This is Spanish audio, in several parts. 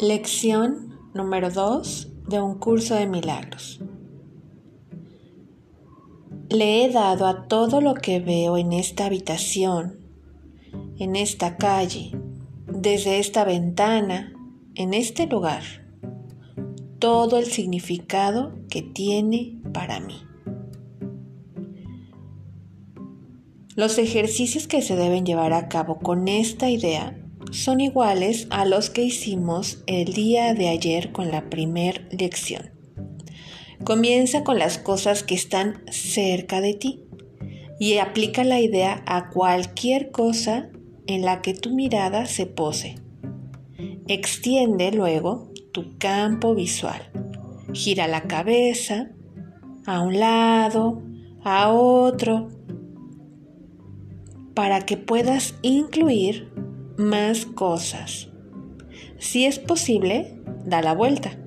Lección número 2 de un curso de milagros. Le he dado a todo lo que veo en esta habitación, en esta calle, desde esta ventana, en este lugar, todo el significado que tiene para mí. Los ejercicios que se deben llevar a cabo con esta idea son iguales a los que hicimos el día de ayer con la primer lección. Comienza con las cosas que están cerca de ti y aplica la idea a cualquier cosa en la que tu mirada se pose. Extiende luego tu campo visual. Gira la cabeza a un lado, a otro, para que puedas incluir más cosas. Si es posible, da la vuelta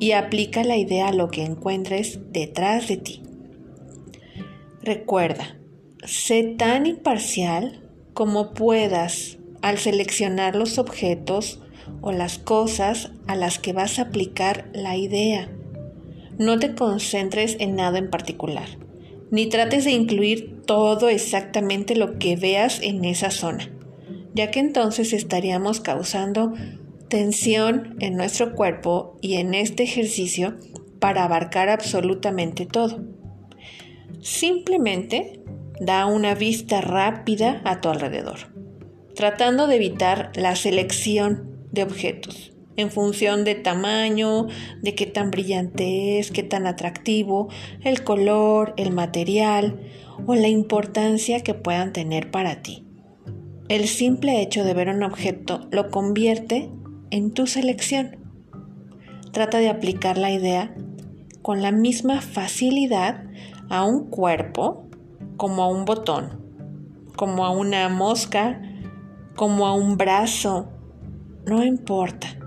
y aplica la idea a lo que encuentres detrás de ti. Recuerda, sé tan imparcial como puedas al seleccionar los objetos o las cosas a las que vas a aplicar la idea. No te concentres en nada en particular, ni trates de incluir todo exactamente lo que veas en esa zona ya que entonces estaríamos causando tensión en nuestro cuerpo y en este ejercicio para abarcar absolutamente todo. Simplemente da una vista rápida a tu alrededor, tratando de evitar la selección de objetos en función de tamaño, de qué tan brillante es, qué tan atractivo, el color, el material o la importancia que puedan tener para ti. El simple hecho de ver un objeto lo convierte en tu selección. Trata de aplicar la idea con la misma facilidad a un cuerpo como a un botón, como a una mosca, como a un brazo. No importa.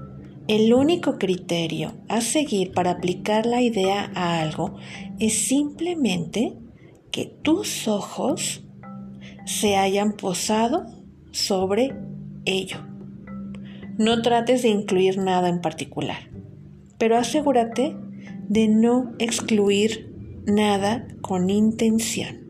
El único criterio a seguir para aplicar la idea a algo es simplemente que tus ojos se hayan posado sobre ello. No trates de incluir nada en particular, pero asegúrate de no excluir nada con intención.